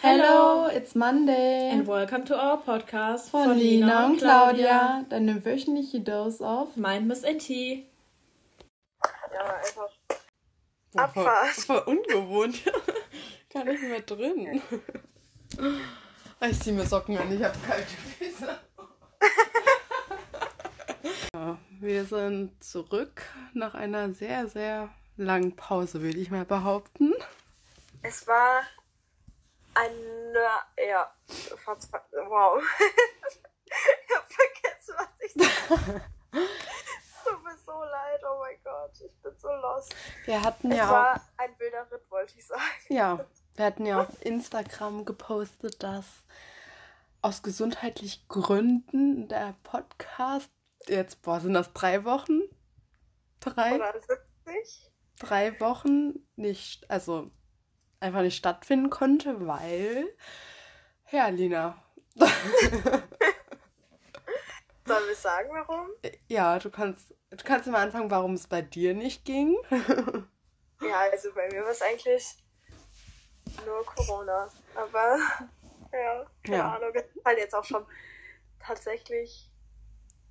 Hello, it's Monday. And welcome to our podcast von, von Lina und Claudia. Deine wöchentliche Dose auf Mindless NT. Ja, einfach. Boah, Abfahrt. Voll, voll ungewohnt. Gar nicht mehr drin. Ich ziehe mir Socken an, ich habe kalte Füße. ja, wir sind zurück nach einer sehr, sehr langen Pause, würde ich mal behaupten. Es war eine, ja, wow. ich hab vergessen, was ich sage. Tut mir so leid, oh mein Gott, ich bin so lost. Wir hatten es ja war auch, ein wilder Ritt, wollte ich sagen. Ja, wir hatten ja auf Instagram gepostet, dass aus gesundheitlichen Gründen der Podcast jetzt, boah, sind das drei Wochen? Drei? Oder 70? Drei Wochen nicht, also einfach nicht stattfinden konnte, weil. Ja, Lina. Sollen wir sagen, warum? Ja, du kannst, du kannst mal anfangen, warum es bei dir nicht ging. ja, also bei mir war es eigentlich nur Corona. Aber ja, keine ja. Ahnung. Halt jetzt auch schon tatsächlich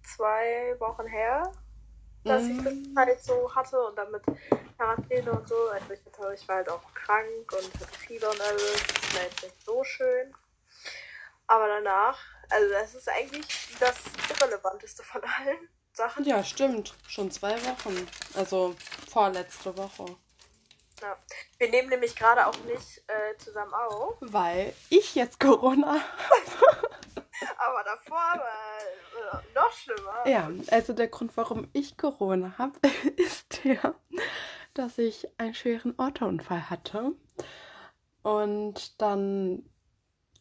zwei Wochen her dass ich das mhm. halt so hatte und dann mit Quarantäne und so. Also ich, hatte, ich war halt auch krank und hatte Fieber und alles. Das war jetzt nicht so schön. Aber danach, also das ist eigentlich das Irrelevanteste von allen Sachen. Ja, stimmt. Schon zwei Wochen. Also vorletzte Woche. Ja. Wir nehmen nämlich gerade auch nicht äh, zusammen auf. Weil ich jetzt Corona habe. Aber davor war äh, noch schlimmer. Ja, also der Grund, warum ich Corona habe, ist der, dass ich einen schweren Autounfall hatte. Und dann,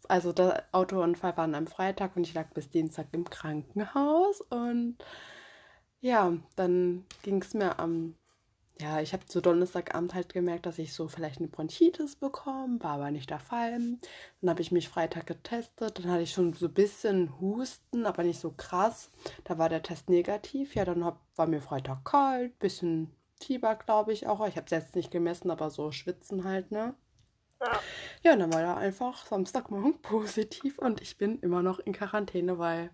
also der Autounfall war an einem Freitag und ich lag bis Dienstag im Krankenhaus. Und ja, dann ging es mir am ja, ich habe zu Donnerstagabend halt gemerkt, dass ich so vielleicht eine Bronchitis bekomme, war aber nicht der Fall. Dann habe ich mich Freitag getestet, dann hatte ich schon so ein bisschen Husten, aber nicht so krass. Da war der Test negativ. Ja, dann hab, war mir Freitag kalt, bisschen Fieber, glaube ich auch. Ich habe es jetzt nicht gemessen, aber so schwitzen halt, ne? Ja. ja, und dann war er einfach Samstagmorgen positiv und ich bin immer noch in Quarantäne, weil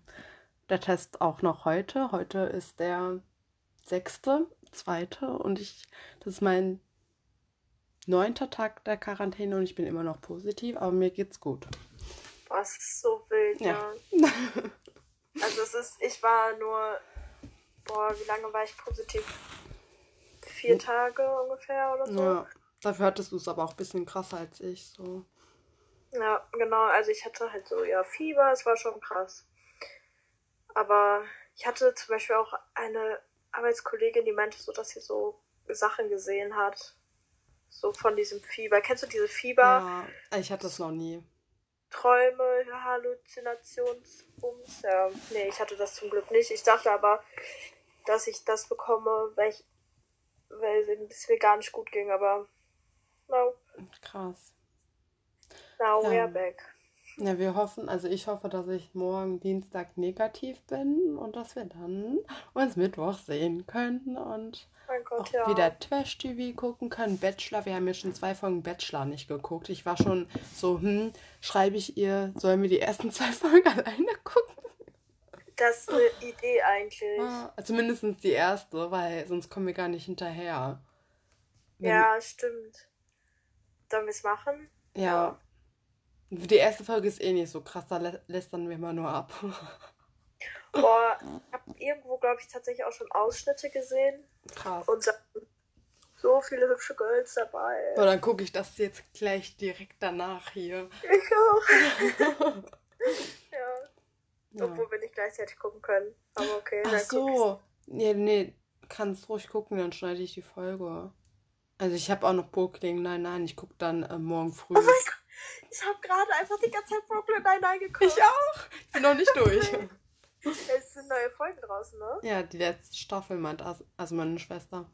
der Test auch noch heute. Heute ist der sechste zweite und ich, das ist mein neunter Tag der Quarantäne und ich bin immer noch positiv, aber mir geht's gut. Boah, es ist so wild, ja. ja. also es ist, ich war nur, boah, wie lange war ich positiv? Vier hm. Tage ungefähr oder so. Ja, dafür hattest du es aber auch ein bisschen krasser als ich, so. Ja, genau, also ich hatte halt so, ja, Fieber, es war schon krass. Aber ich hatte zum Beispiel auch eine Arbeitskollegin, die meinte so, dass sie so Sachen gesehen hat. So von diesem Fieber. Kennst du diese Fieber? Ja, ich hatte das noch nie. Träume, Halluzinationsbums. Ja, nee, ich hatte das zum Glück nicht. Ich dachte aber, dass ich das bekomme, weil ich, weil es mir gar nicht gut ging, aber no. Krass. Now ja. we're back. Ja, wir hoffen, also ich hoffe, dass ich morgen Dienstag negativ bin und dass wir dann uns Mittwoch sehen können und Gott, auch ja. wieder Trash-TV gucken können. Bachelor, wir haben ja schon zwei Folgen Bachelor nicht geguckt. Ich war schon so, hm, schreibe ich ihr, sollen wir die ersten zwei Folgen alleine gucken? Das ist eine Idee eigentlich. Zumindest die erste, weil sonst kommen wir gar nicht hinterher. Wenn ja, stimmt. Sollen wir es machen? ja. ja. Die erste Folge ist eh nicht so krass, da lä lästern wir mal nur ab. Boah, ich habe irgendwo, glaube ich, tatsächlich auch schon Ausschnitte gesehen. Krass. Und so viele hübsche Girls dabei. Boah, dann gucke ich das jetzt gleich direkt danach hier. Ich auch. ja. Ja. Obwohl wir nicht gleichzeitig gucken können. Aber okay. Ach so. Nee, nee, kannst ruhig gucken, dann schneide ich die Folge. Also ich habe auch noch Brooklyn, nein, nein, ich gucke dann äh, morgen früh. Oh mein Gott. Ich habe gerade einfach die ganze Zeit Brooklyn Nine-Nine geguckt. Ich auch. Ich bin noch nicht durch. es sind neue Folgen draußen, ne? Ja, die letzte Staffel meint As also meine Schwester.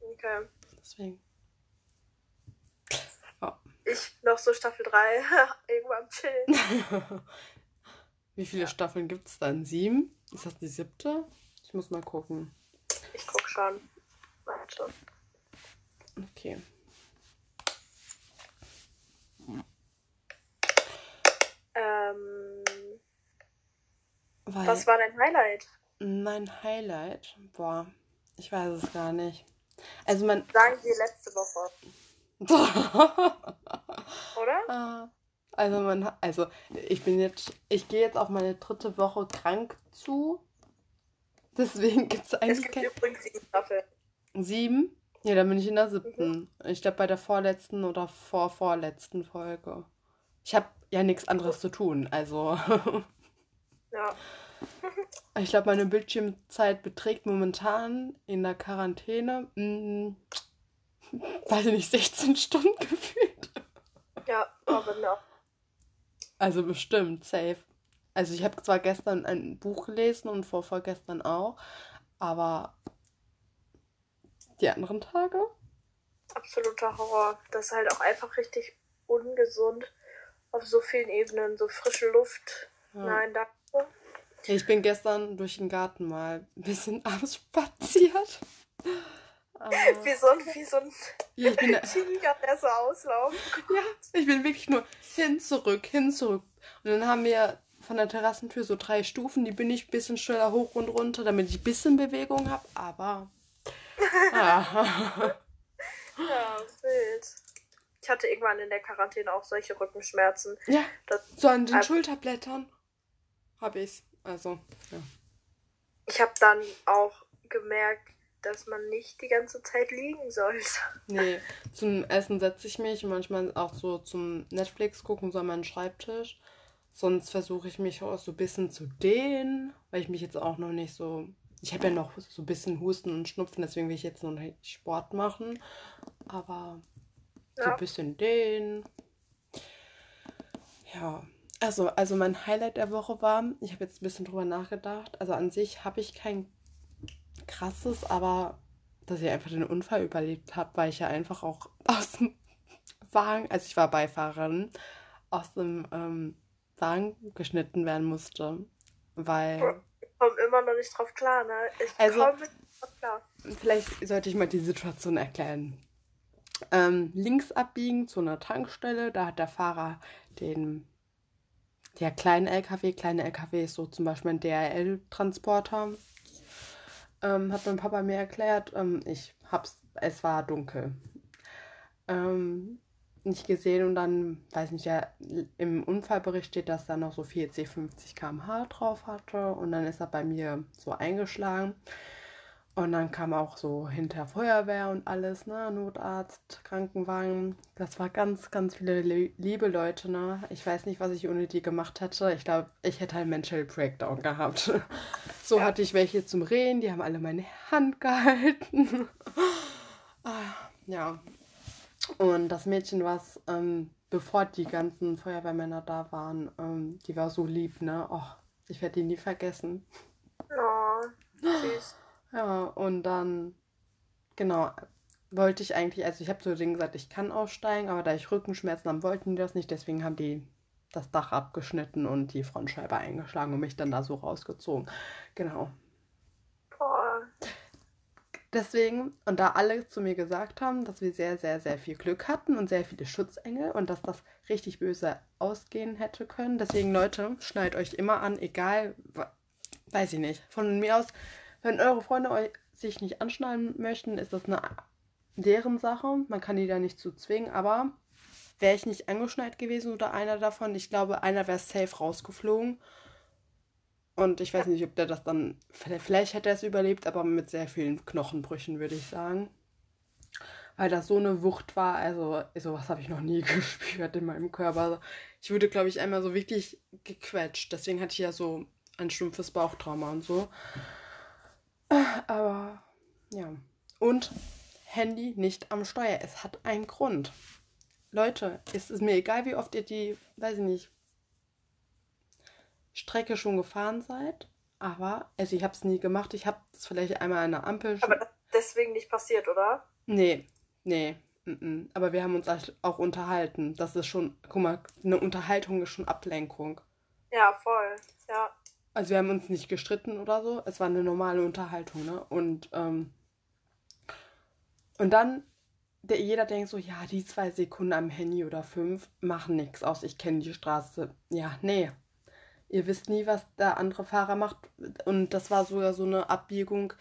Okay. Deswegen. Ich noch so Staffel 3 irgendwo am Chillen. Wie viele ja. Staffeln gibt es dann? Sieben? Ist das die siebte? Ich muss mal gucken. Ich guck schon. Warte. Okay. Ähm, Weil, was war dein Highlight? Mein Highlight? Boah, ich weiß es gar nicht. Also man. Sagen wir letzte Woche. Oder? Ah. Also man, also ich bin jetzt, ich gehe jetzt auf meine dritte Woche krank zu. Deswegen gibt es eigentlich es gibt übrigens sieben Staffeln. Sieben? Ja, dann bin ich in der siebten. Mhm. Ich glaube bei der vorletzten oder vorvorletzten Folge. Ich habe ja nichts anderes zu tun, also. ja. ich glaube, meine Bildschirmzeit beträgt momentan in der Quarantäne, mh, hm, weiß ich nicht, 16 Stunden gefühlt. Ja, aber noch. Also bestimmt, safe. Also ich habe zwar gestern ein Buch gelesen und vor vorgestern auch, aber die anderen Tage? Absoluter Horror. Das ist halt auch einfach richtig ungesund auf so vielen Ebenen. So frische Luft. Ja. Nein, danke. Ich bin gestern durch den Garten mal ein bisschen ausspaziert. wie so ein, wie so ein ja, ich bin, Tiger, der so auslaufen. Ja, ich bin wirklich nur hin, zurück, hin, zurück. Und dann haben wir von der Terrassentür so drei Stufen, die bin ich ein bisschen schneller hoch und runter, damit ich ein bisschen Bewegung habe, aber. ja. ja, wild. Ich hatte irgendwann in der Quarantäne auch solche Rückenschmerzen. Ja. so an den Schulterblättern habe ich's. Also, ja. Ich habe dann auch gemerkt, dass man nicht die ganze Zeit liegen sollte. Nee, zum Essen setze ich mich, manchmal auch so zum Netflix gucken, so an meinen Schreibtisch. Sonst versuche ich mich auch so ein bisschen zu dehnen, weil ich mich jetzt auch noch nicht so. Ich habe ja noch so ein bisschen Husten und Schnupfen, deswegen will ich jetzt noch nicht Sport machen. Aber ja. so ein bisschen dehnen. Ja. Also, also mein Highlight der Woche war, ich habe jetzt ein bisschen drüber nachgedacht. Also an sich habe ich kein krasses, aber dass ich einfach den Unfall überlebt habe, weil ich ja einfach auch aus dem Wagen, also ich war Beifahrerin, aus dem ähm, Wagen geschnitten werden musste. Weil. Ich komme immer noch nicht drauf klar, ne? Ich also, komme nicht drauf klar. Vielleicht sollte ich mal die Situation erklären. Ähm, links abbiegen zu einer Tankstelle, da hat der Fahrer den der kleinen LKW, kleine LKW ist so zum Beispiel ein DRL-Transporter, ähm, hat mein Papa mir erklärt. Ähm, ich hab's, es war dunkel. Ähm, nicht gesehen und dann, weiß nicht, ja, im Unfallbericht steht, dass er noch so 40, 50 km/h drauf hatte und dann ist er bei mir so eingeschlagen. Und dann kam auch so hinter Feuerwehr und alles, ne? Notarzt, Krankenwagen. Das war ganz, ganz viele liebe Leute, ne? Ich weiß nicht, was ich ohne die gemacht hätte. Ich glaube, ich hätte halt Mental Breakdown gehabt. so ja. hatte ich welche zum Reden, die haben alle meine Hand gehalten. Ah, ja. Und das Mädchen, was, ähm, bevor die ganzen Feuerwehrmänner da waren, ähm, die war so lieb, ne? Oh, ich werde die nie vergessen. Oh, süß. Ja, und dann, genau, wollte ich eigentlich, also ich habe zu denen gesagt, ich kann aussteigen, aber da ich Rückenschmerzen habe, wollten die das nicht, deswegen haben die das Dach abgeschnitten und die Frontscheibe eingeschlagen und mich dann da so rausgezogen. Genau. Boah. Deswegen, und da alle zu mir gesagt haben, dass wir sehr, sehr, sehr viel Glück hatten und sehr viele Schutzengel und dass das richtig böse ausgehen hätte können. Deswegen, Leute, schneidet euch immer an, egal, weiß ich nicht. Von mir aus wenn eure Freunde euch sich nicht anschnallen möchten, ist das eine deren Sache. Man kann die da nicht zu zwingen, aber wäre ich nicht angeschnallt gewesen oder einer davon, ich glaube, einer wäre safe rausgeflogen. Und ich weiß nicht, ob der das dann. Vielleicht hätte er es überlebt, aber mit sehr vielen Knochenbrüchen, würde ich sagen. Weil das so eine Wucht war, also sowas habe ich noch nie gespürt in meinem Körper. Ich wurde, glaube ich, einmal so wirklich gequetscht. Deswegen hatte ich ja so ein stumpfes Bauchtrauma und so. Aber ja. Und Handy nicht am Steuer. Es hat einen Grund. Leute, es ist mir egal, wie oft ihr die, weiß ich nicht, Strecke schon gefahren seid. Aber, also ich habe es nie gemacht. Ich habe es vielleicht einmal an der Ampel. Aber deswegen nicht passiert, oder? Nee, nee. M Aber wir haben uns auch unterhalten. Das ist schon, guck mal, eine Unterhaltung ist schon Ablenkung. Ja, voll. Ja. Also wir haben uns nicht gestritten oder so. Es war eine normale Unterhaltung, ne? Und, ähm, und dann, der, jeder denkt so, ja, die zwei Sekunden am Handy oder fünf machen nichts aus. Ich kenne die Straße. Ja, nee. ihr wisst nie, was der andere Fahrer macht. Und das war sogar so eine Abbiegung.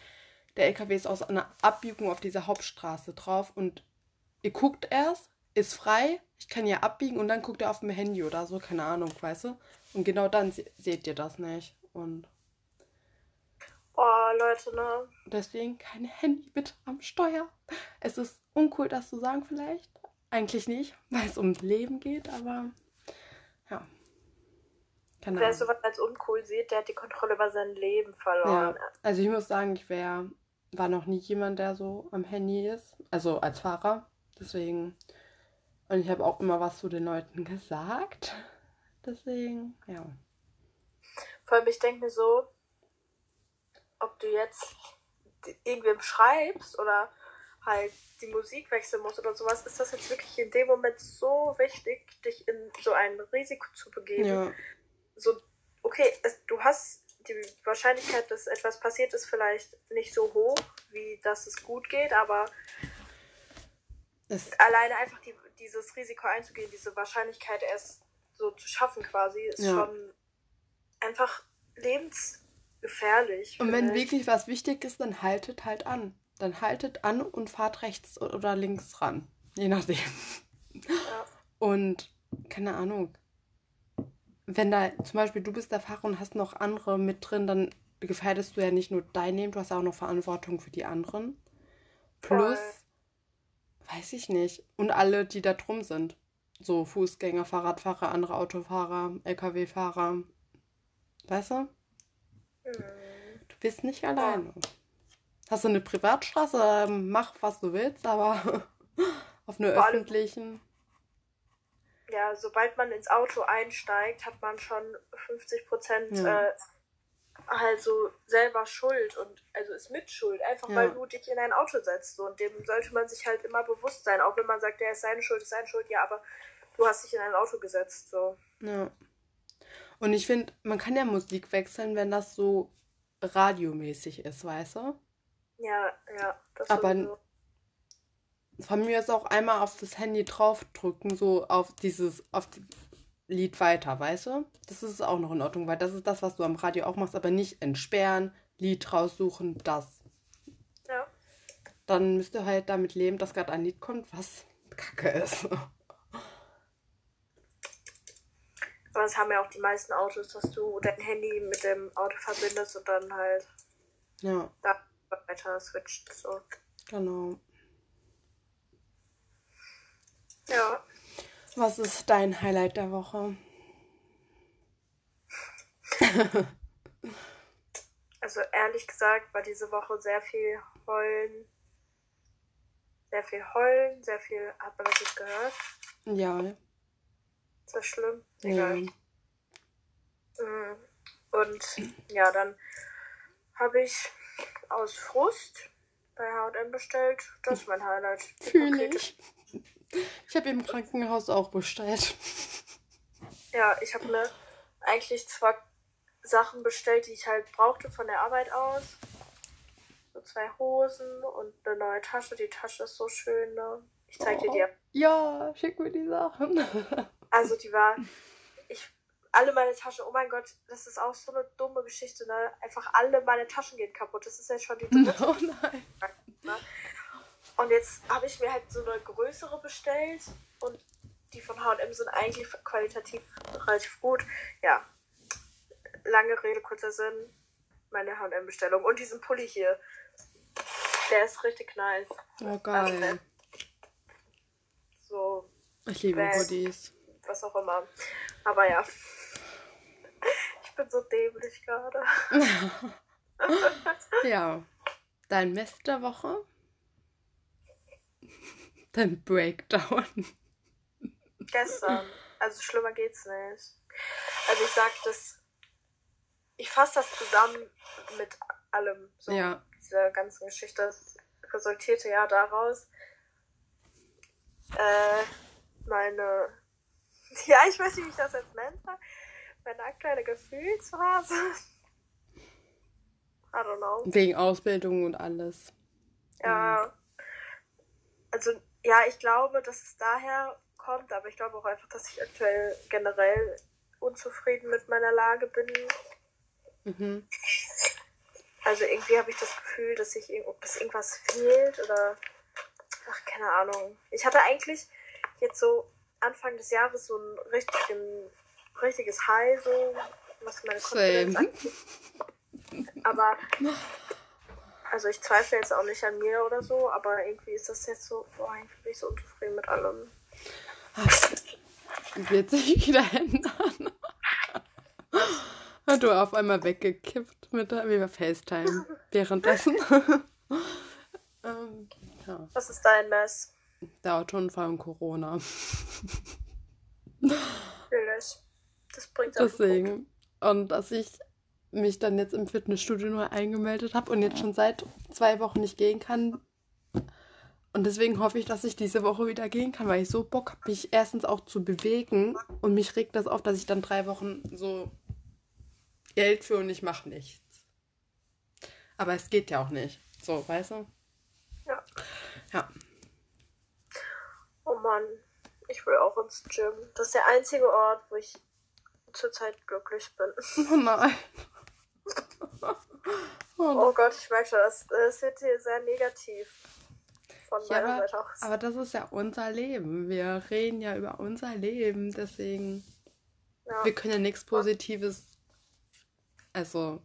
Der LKW ist aus einer Abbiegung auf dieser Hauptstraße drauf und ihr guckt erst, ist frei, ich kann ja abbiegen und dann guckt er auf dem Handy oder so, keine Ahnung, weißt du? Und genau dann se seht ihr das nicht. Und. Oh, Leute, ne? Deswegen kein Handy bitte am Steuer. Es ist uncool, das zu sagen, vielleicht. Eigentlich nicht, weil es ums Leben geht, aber ja. Keine Wer sowas als uncool sieht, der hat die Kontrolle über sein Leben verloren. Ja. Also ich muss sagen, ich wär, war noch nie jemand, der so am Handy ist. Also als Fahrer. Deswegen. Und ich habe auch immer was zu den Leuten gesagt. Deswegen, ja. Vor allem, ich denke mir so, ob du jetzt irgendwem schreibst oder halt die Musik wechseln musst oder sowas, ist das jetzt wirklich in dem Moment so wichtig, dich in so ein Risiko zu begeben. Ja. So, okay, es, du hast die Wahrscheinlichkeit, dass etwas passiert ist, vielleicht nicht so hoch, wie dass es gut geht, aber es alleine einfach die, dieses Risiko einzugehen, diese Wahrscheinlichkeit erst so zu schaffen quasi, ist ja. schon einfach lebensgefährlich. Und wenn wirklich was wichtig ist, dann haltet halt an. Dann haltet an und fahrt rechts oder links ran. Je nachdem. Ja. Und keine Ahnung. Wenn da zum Beispiel du bist der Fahrer und hast noch andere mit drin, dann gefährdest du ja nicht nur dein Leben, du hast auch noch Verantwortung für die anderen. Plus, Voll. weiß ich nicht. Und alle, die da drum sind. So Fußgänger, Fahrradfahrer, andere Autofahrer, LKW-Fahrer. Weißt du? Mhm. Du bist nicht alleine. Hast du eine Privatstraße, mach was du willst, aber auf einer öffentlichen. Ja, sobald man ins Auto einsteigt, hat man schon 50 Prozent ja. äh, also selber Schuld und also ist mit Schuld, einfach ja. weil du dich in ein Auto setzt. So, und dem sollte man sich halt immer bewusst sein, auch wenn man sagt, der ist seine Schuld, ist seine Schuld, ja, aber du hast dich in ein Auto gesetzt. So. Ja. Und ich finde, man kann ja Musik wechseln, wenn das so radiomäßig ist, weißt du? Ja, ja. Das Aber so. von mir ist auch einmal auf das Handy draufdrücken, so auf dieses, auf die Lied weiter, weißt du? Das ist auch noch in Ordnung, weil das ist das, was du am Radio auch machst, aber nicht entsperren, Lied raussuchen, das. Ja. Dann müsst ihr halt damit leben, dass gerade ein Lied kommt, was Kacke ist. Aber das haben ja auch die meisten Autos, dass du dein Handy mit dem Auto verbindest und dann halt ja. da weiter switcht. So. Genau. Ja. Was ist dein Highlight der Woche? also ehrlich gesagt war diese Woche sehr viel Heulen. Sehr viel Heulen, sehr viel. Hat man das jetzt gehört? Ja. Ist das schlimm? Egal. Ja. Mm. Und ja, dann habe ich aus Frust bei HM bestellt. Das ist mein Highlight. Fühle ich. Ich habe im Krankenhaus auch bestellt. Ja, ich habe mir eigentlich zwar Sachen bestellt, die ich halt brauchte von der Arbeit aus. So zwei Hosen und eine neue Tasche. Die Tasche ist so schön, ne? Ich zeig dir die. Ja, schick mir die Sachen. Also die war, ich, alle meine Taschen, oh mein Gott, das ist auch so eine dumme Geschichte, ne? Einfach alle meine Taschen gehen kaputt. Das ist ja schon die dritte. Oh nein. Ne? Und jetzt habe ich mir halt so eine größere bestellt und die von H&M sind eigentlich qualitativ relativ gut. Ja, lange Rede, kurzer Sinn, meine H&M-Bestellung. Und diesen Pulli hier, der ist richtig nice. Oh, geil. Also, so. Ich liebe Bad. Hoodies was auch immer. Aber ja. Ich bin so dämlich gerade. ja. Dein Mist der Woche? Dein Breakdown. Gestern. Also schlimmer geht's nicht. Also ich sag das. Ich fasse das zusammen mit allem. So ja. Diese ganze Geschichte resultierte ja daraus. Äh, meine Ja, ich weiß nicht, wie ich das jetzt nenne. Meine aktuelle Gefühlsphase. I don't know. Wegen Ausbildung und alles. Ja. Also, ja, ich glaube, dass es daher kommt, aber ich glaube auch einfach, dass ich aktuell generell unzufrieden mit meiner Lage bin. Mhm. Also irgendwie habe ich das Gefühl, dass ich dass irgendwas fehlt oder ach keine Ahnung. Ich hatte eigentlich jetzt so Anfang des Jahres so ein, richtig, ein richtiges High, so was meine Konfidenz angeht. Aber also ich zweifle jetzt auch nicht an mir oder so, aber irgendwie ist das jetzt so, boah, irgendwie bin ich so unzufrieden mit allem. Wird sich wieder ändern. Hat du auf einmal weggekippt mit der FaceTime währenddessen. ähm, ja. Was ist dein Mess? Der Autounfall und Corona. Natürlich. Das bringt Deswegen. Und dass ich mich dann jetzt im Fitnessstudio nur eingemeldet habe und jetzt schon seit zwei Wochen nicht gehen kann. Und deswegen hoffe ich, dass ich diese Woche wieder gehen kann, weil ich so Bock habe, mich erstens auch zu bewegen und mich regt das auf, dass ich dann drei Wochen so Geld für und ich mache nichts. Aber es geht ja auch nicht. So, weißt du? Ja. Ja. Oh Mann, ich will auch ins Gym. Das ist der einzige Ort, wo ich zurzeit glücklich bin. Oh nein. Oh, oh Gott, ich merke schon, das, das wird hier sehr negativ. Von ja, meiner aber, Seite aus. Aber das ist ja unser Leben. Wir reden ja über unser Leben, deswegen. Ja. Wir können ja nichts Positives. Also.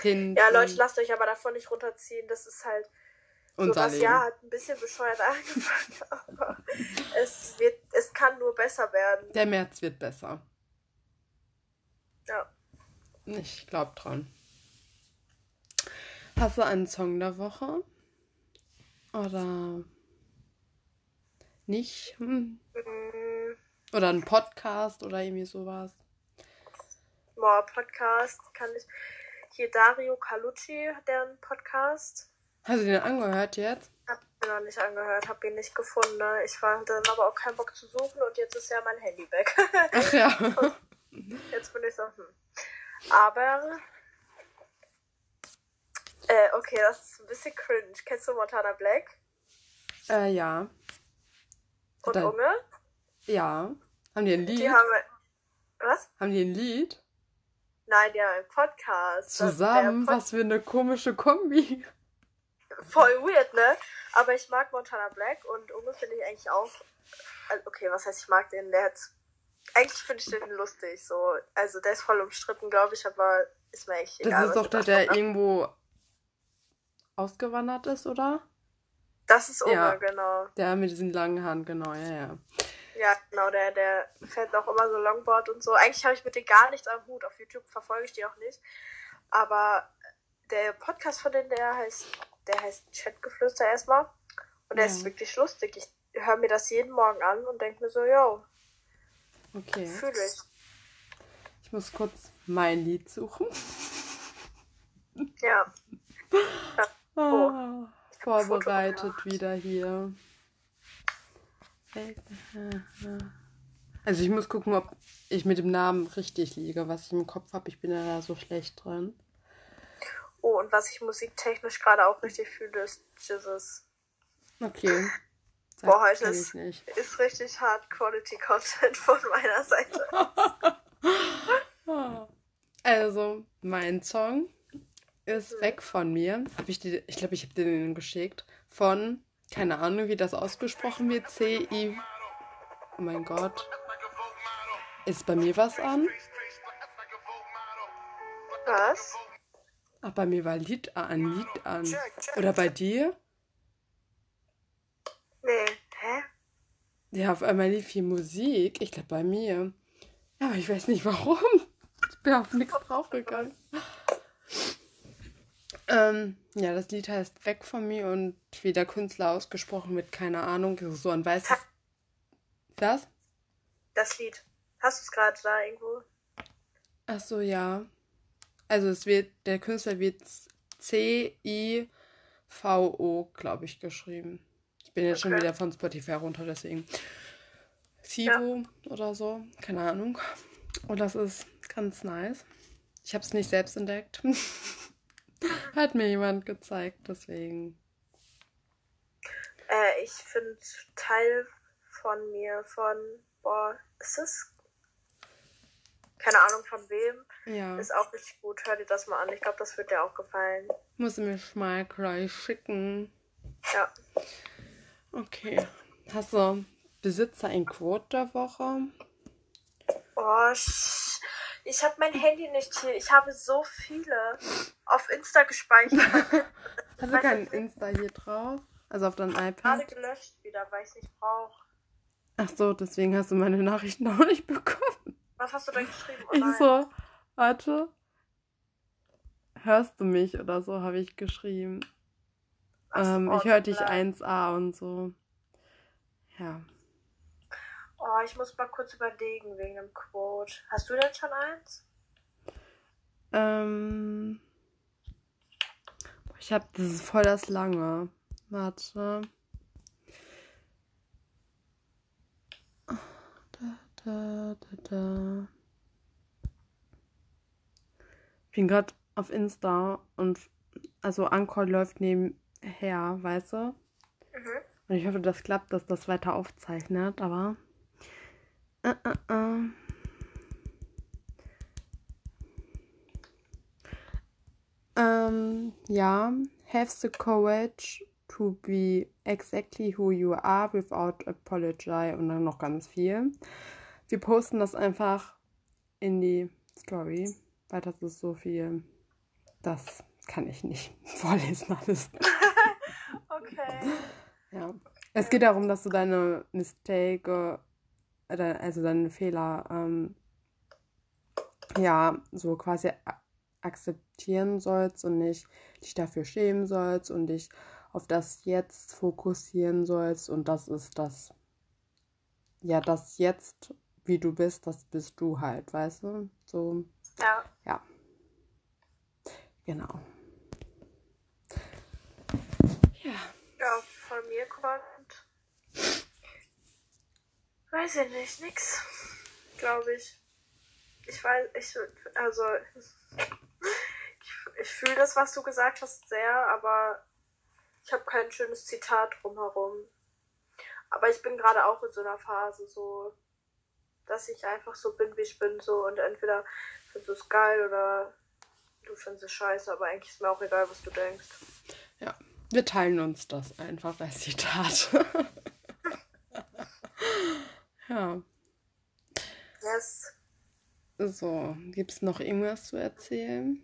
Hin. Ja, Leute, lasst euch aber davon nicht runterziehen. Das ist halt. Unser so, das Leben. Jahr hat ein bisschen bescheuert angefangen, aber es, wird, es kann nur besser werden. Der März wird besser. Ja. Ich glaube dran. Hast du einen Song der Woche? Oder nicht? Hm. Mhm. Oder einen Podcast oder irgendwie sowas? Boah, Podcast kann ich. Hier Dario Calucci hat der einen Podcast. Hast du den angehört jetzt? Hab ihn noch nicht angehört, hab ihn nicht gefunden. Ne? Ich war dann aber auch keinen Bock zu suchen und jetzt ist ja mein Handy weg. Ach ja. jetzt bin ich so, hm. Aber. Äh, okay, das ist ein bisschen cringe. Kennst du Montana Black? Äh, ja. Und Dann, Unge? Ja. Haben die ein Lied? Die haben. Was? Haben die ein Lied? Nein, die haben einen Podcast. Zusammen? Pod was für eine komische Kombi. Voll weird, ne? Aber ich mag Montana Black und Unge finde ich eigentlich auch. Okay, was heißt, ich mag den? Der hat eigentlich finde ich den lustig. So. Also der ist voll umstritten, glaube ich, aber ist mir echt egal. Das ist doch der, der irgendwo ausgewandert ist, oder? Das ist Oma, ja, genau. Der mit diesen langen Haaren, genau, ja, ja. Ja, genau, der, der fährt auch immer so Longboard und so. Eigentlich habe ich mit denen gar nichts am Hut. Auf YouTube verfolge ich die auch nicht. Aber der Podcast von denen, der heißt, der heißt Chatgeflüster erstmal. Und der ja. ist wirklich lustig. Ich höre mir das jeden Morgen an und denke mir so, yo, Okay. Fühle ich. Ich muss kurz mein Lied suchen. Ja. ja. Oh. Ah, vorbereitet wieder hier. Also ich muss gucken, ob ich mit dem Namen richtig liege, was ich im Kopf habe. Ich bin ja da so schlecht drin. Oh, und was ich musiktechnisch gerade auch richtig fühle, ist Jesus. Okay. Boah, heute ist, ist richtig hart Quality Content von meiner Seite. also, mein Song ist mhm. weg von mir. Hab ich die, ich glaube, ich habe den geschickt. Von, keine Ahnung, wie das ausgesprochen wird. C-I. Oh mein Gott. Ist bei mir was an? Was? Ach, bei mir war Lied, ein Lied an. Oder bei dir? Nee, hä? Ja, auf einmal lief hier Musik. Ich glaube bei mir. Ja, aber ich weiß nicht warum. Ich bin auf nichts draufgegangen. Ähm, ja, das Lied heißt Weg von mir und wie der Künstler ausgesprochen wird, keine Ahnung. So ein weißes. Was? Das Lied. Hast du es gerade da irgendwo? Ach so, ja. Also es wird, der Künstler wird C-I-V-O, glaube ich, geschrieben. Ich bin jetzt okay. schon wieder von Spotify runter, deswegen. Sivo ja. oder so, keine Ahnung. Und das ist ganz nice. Ich habe es nicht selbst entdeckt. Hat mir jemand gezeigt, deswegen. Äh, ich finde Teil von mir von, boah, ist es keine Ahnung von wem. Ja. Ist auch richtig gut. Hör dir das mal an. Ich glaube, das wird dir auch gefallen. Muss mir mal gleich schicken. Ja. Okay. Hast du Besitzer in Quote der Woche? Oh, ich, ich habe mein Handy nicht hier. Ich habe so viele auf Insta gespeichert. Hast du kein Insta hier drauf? Also auf deinem Gerade iPad? gelöscht wieder, weil ich es nicht brauche. Ach so, deswegen hast du meine Nachrichten auch nicht bekommen. Was hast du denn geschrieben? Oh Ich so, warte. Hörst du mich oder so, habe ich geschrieben. Ähm, ich höre dich tut mir leid. 1a und so. Ja. Oh, ich muss mal kurz überlegen wegen dem Quote. Hast du denn schon eins? Ähm. Ich habe das ist voll das lange. Warte. Da, da, da. Ich bin gerade auf Insta und also Anchor läuft nebenher, weißt du? Mhm. Und ich hoffe, das klappt, dass das weiter aufzeichnet, aber. Äh, äh, äh. Ähm, ja, have the courage to be exactly who you are without apology und dann noch ganz viel. Wir posten das einfach in die Story, weil das ist so viel. Das kann ich nicht vorlesen alles. Okay. Ja. Es geht darum, dass du deine Mistake, also deine Fehler, ähm, ja, so quasi akzeptieren sollst und nicht dich dafür schämen sollst und dich auf das Jetzt fokussieren sollst. Und das ist das, ja, das Jetzt, wie du bist, das bist du halt, weißt du? So, Ja. ja. Genau. Ja. Ja, von mir kommt. Weiß ich nicht, nix. Glaube ich. Ich weiß, ich, also. Ich, ich fühle das, was du gesagt hast, sehr, aber ich habe kein schönes Zitat drumherum. Aber ich bin gerade auch in so einer Phase, so, dass ich einfach so bin, wie ich bin, so, und entweder findest du es geil oder du findest es scheiße, aber eigentlich ist mir auch egal, was du denkst. Ja, wir teilen uns das einfach als Zitat. ja, Yes. so, gibt es noch irgendwas zu erzählen?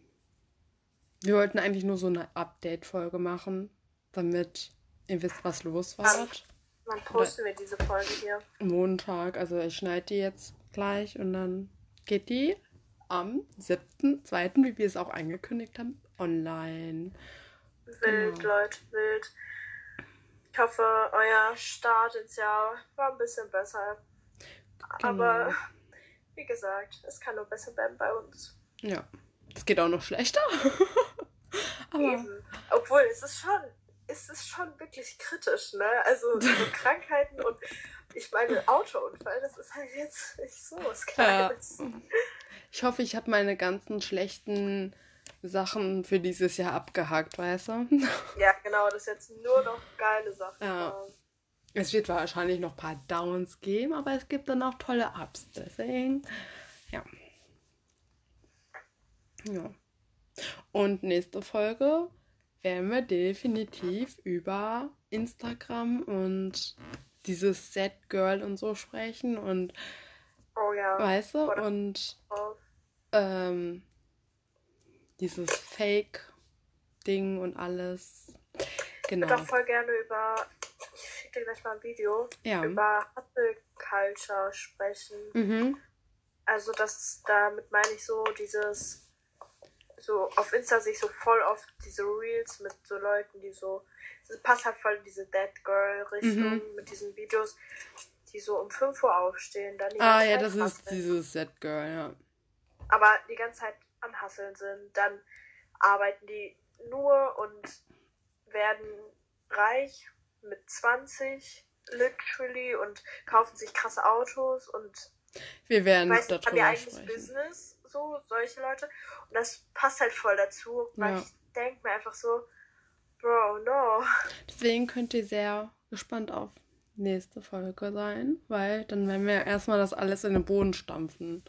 Wir wollten eigentlich nur so eine Update-Folge machen, damit ihr wisst, was los war. Wann posten wir diese Folge hier? Montag, also ich schneide die jetzt gleich und dann geht die am 7.2., wie wir es auch angekündigt haben, online. Wild, Genau. Leute, wild. Ich hoffe, euer Start ins Jahr war ein bisschen besser. Aber Genau. wie gesagt, es kann nur besser werden bei uns. Ja, es geht auch noch schlechter. Aber Eben. Obwohl, es ist schon, es ist schon wirklich kritisch, ne? Also so Krankheiten und ich meine, Autounfall, das ist halt jetzt nicht so was Kleines. Ich hoffe, ich habe meine ganzen schlechten Sachen für dieses Jahr abgehakt, weißt du? Ja, genau, das ist jetzt nur noch geile Sachen. Ja. waren. Es wird wahrscheinlich noch ein paar Downs geben, aber es gibt dann auch tolle Ups. Deswegen, ja. Ja. Und nächste Folge werden wir definitiv über Instagram und dieses Set Girl und so sprechen und Oh ja. weißt du Oder- und ähm, dieses Fake-Ding und alles. Ich Genau. würde auch voll gerne über, ich schicke dir gleich mal ein Video, Ja. über Hustle Culture sprechen. Mhm. Also das, damit meine ich so dieses, so auf Insta sehe ich so voll oft diese Reels mit so Leuten, die so, das passt halt voll in diese Dead Girl Richtung Mhm. mit diesen Videos, die so um 5 Uhr aufstehen, dann die Ah ja, Zeit das ist hustlen. dieses Set Girl, ja. aber die ganze Zeit am Hasseln sind, dann arbeiten die nur und werden reich mit 20 literally und kaufen sich krasse Autos und Wir werden weiß nicht, haben darüber eigentlich sprechen. Business, so, solche Leute. Und das passt halt voll dazu, weil Ja. ich denke mir einfach so, Bro, no. Deswegen könnt ihr sehr gespannt auf nächste Folge sein, weil dann werden wir erstmal das alles in den Boden stampfen.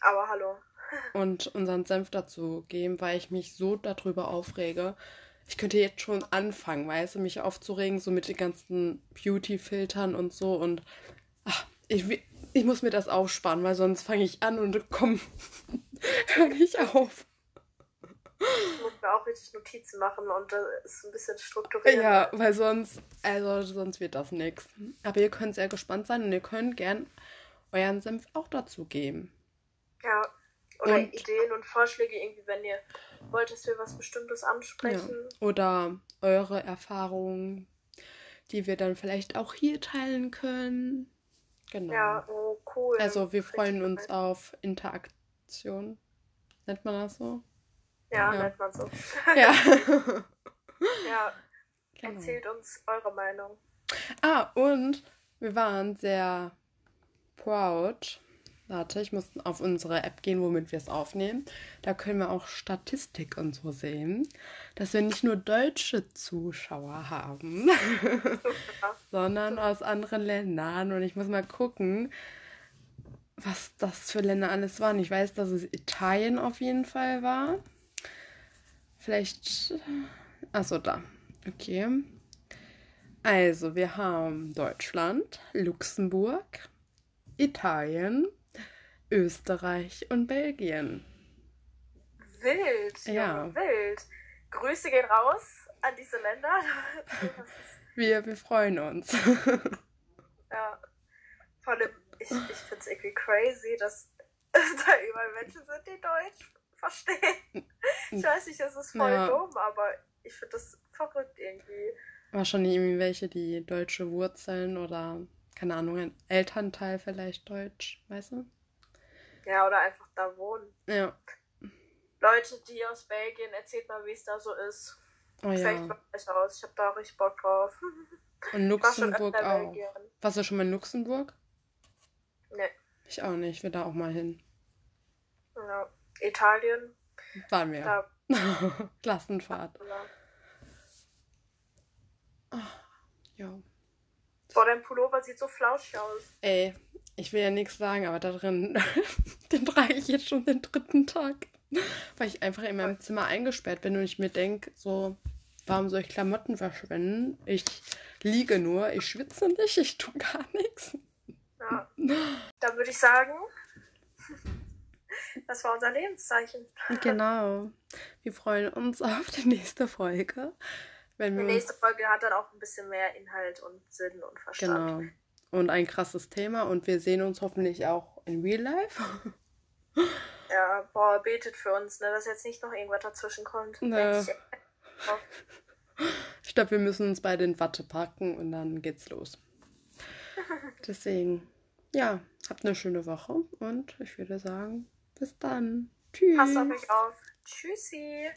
Aber hallo. Und unseren Senf dazu geben, weil ich mich so darüber aufrege. Ich könnte jetzt schon anfangen, weißt du, mich aufzuregen, so mit den ganzen Beauty-Filtern und so. Und ach, ich, ich muss mir das aufsparen, weil sonst fange ich an und komm, hör nicht auf. Ich muss mir auch richtig Notizen machen und das ist ein bisschen strukturiert. Ja, weil sonst, also sonst wird das nichts. Aber ihr könnt sehr gespannt sein und ihr könnt gern euren Senf auch dazu geben. Ja, oder und, Ideen und Vorschläge irgendwie, wenn ihr wollt, dass wir was Bestimmtes ansprechen. Ja. Oder eure Erfahrungen, die wir dann vielleicht auch hier teilen können. Genau. Ja, oh, cool. Also wir freuen uns cool. auf Interaktion. Nennt man das so? Ja, ja. nennt man so. Ja. ja. Genau. Erzählt uns eure Meinung. Ah, und wir waren sehr proud. Warte, ich muss auf unsere App gehen, womit wir es aufnehmen. Da können wir auch Statistik und so sehen, dass wir nicht nur deutsche Zuschauer haben, sondern aus anderen Ländern. Und ich muss mal gucken, was das für Länder alles waren. Ich weiß, dass es Italien auf jeden Fall war. Vielleicht. Achso, da. Okay. Also, wir haben Deutschland, Luxemburg, Italien, Österreich und Belgien. Wild, ja. Wild. Grüße gehen raus an diese Länder. wir, wir freuen uns. ja. Vor allem, ich, ich finde es irgendwie crazy, dass da überall Menschen sind, die Deutsch verstehen. Ich weiß nicht, das ist voll ja. dumm, aber ich finde das verrückt irgendwie. Wahrscheinlich irgendwie welche, die deutsche Wurzeln oder, keine Ahnung, ein Elternteil vielleicht deutsch, weißt du? Ja, oder einfach da wohnen. Ja. Leute, die aus Belgien, erzählt mal, wie es da so ist. Oh, ja. besser aus. Ich habe da auch richtig Bock drauf. Und Luxemburg auch. Belgien. Warst du schon mal in Luxemburg? Nee. Ich auch nicht. Ich will da auch mal hin. Ja. Italien. Waren wir. Da. Klassenfahrt. Ja. ja. Boah, dein Pullover sieht so flauschig aus. Ey, ich will ja nichts sagen, aber da drin, den trage ich jetzt schon den dritten Tag. Weil ich einfach in meinem Zimmer eingesperrt bin und ich mir denke, so, warum soll ich Klamotten verschwenden? Ich liege nur, ich schwitze nicht, ich tue gar nichts. Ja. Dann würde ich sagen, das war unser Lebenszeichen. Genau. Wir freuen uns auf die nächste Folge. Wenn die nächste Folge hat dann auch ein bisschen mehr Inhalt und Sinn und Verstand. Genau. Und ein krasses Thema und wir sehen uns hoffentlich auch in Real Life. Ja, boah, betet für uns, ne, dass jetzt nicht noch irgendwas dazwischen kommt. Ne. Ich glaube, wir müssen uns beide in Watte packen und dann geht's los. Deswegen, ja, habt eine schöne Woche und ich würde sagen, bis dann. Tschüss. Passt auf euch auf. Tschüssi.